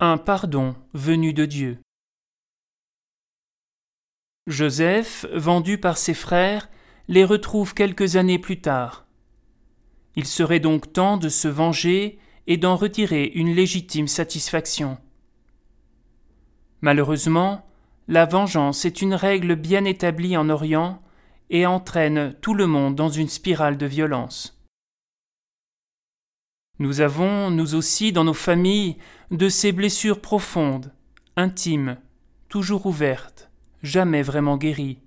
un pardon venu de Dieu. Joseph, vendu par ses frères, les retrouve quelques années plus tard. Il serait donc temps de se venger et d'en retirer une légitime satisfaction. Malheureusement, la vengeance est une règle bien établie en Orient et entraîne tout le monde dans une spirale de violence. Nous avons, nous aussi, dans nos familles, de ces blessures profondes, intimes, toujours ouvertes, jamais vraiment guéries.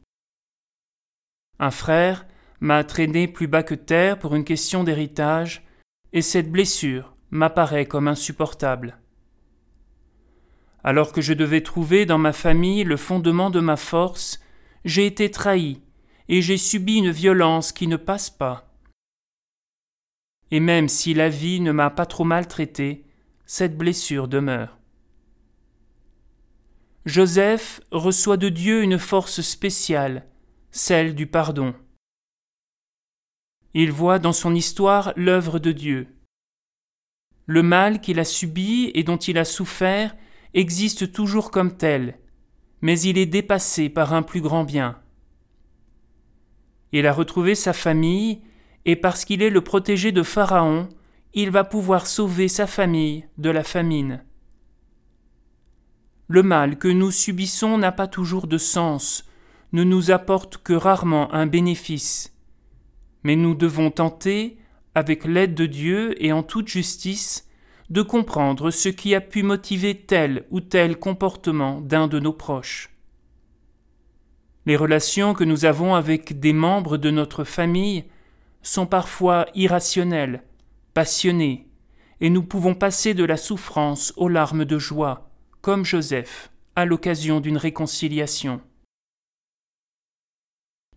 Un frère m'a traîné plus bas que terre pour une question d'héritage, et cette blessure m'apparaît comme insupportable. Alors que je devais trouver dans ma famille le fondement de ma force, j'ai été trahi, et j'ai subi une violence qui ne passe pas. Et même si la vie ne m'a pas trop maltraité, cette blessure demeure. Joseph reçoit de Dieu une force spéciale, celle du pardon. Il voit dans son histoire l'œuvre de Dieu. Le mal qu'il a subi et dont il a souffert existe toujours comme tel, mais il est dépassé par un plus grand bien. Il a retrouvé sa famille, et parce qu'il est le protégé de Pharaon, il va pouvoir sauver sa famille de la famine. Le mal que nous subissons n'a pas toujours de sens, ne nous apporte que rarement un bénéfice. Mais nous devons tenter, avec l'aide de Dieu et en toute justice, de comprendre ce qui a pu motiver tel ou tel comportement d'un de nos proches. Les relations que nous avons avec des membres de notre famille sont parfois irrationnelles, passionnées, et nous pouvons passer de la souffrance aux larmes de joie, comme Joseph, à l'occasion d'une réconciliation.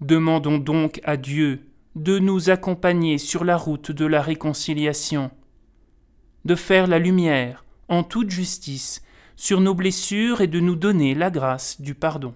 Demandons donc à Dieu de nous accompagner sur la route de la réconciliation, de faire la lumière, en toute justice, sur nos blessures et de nous donner la grâce du pardon.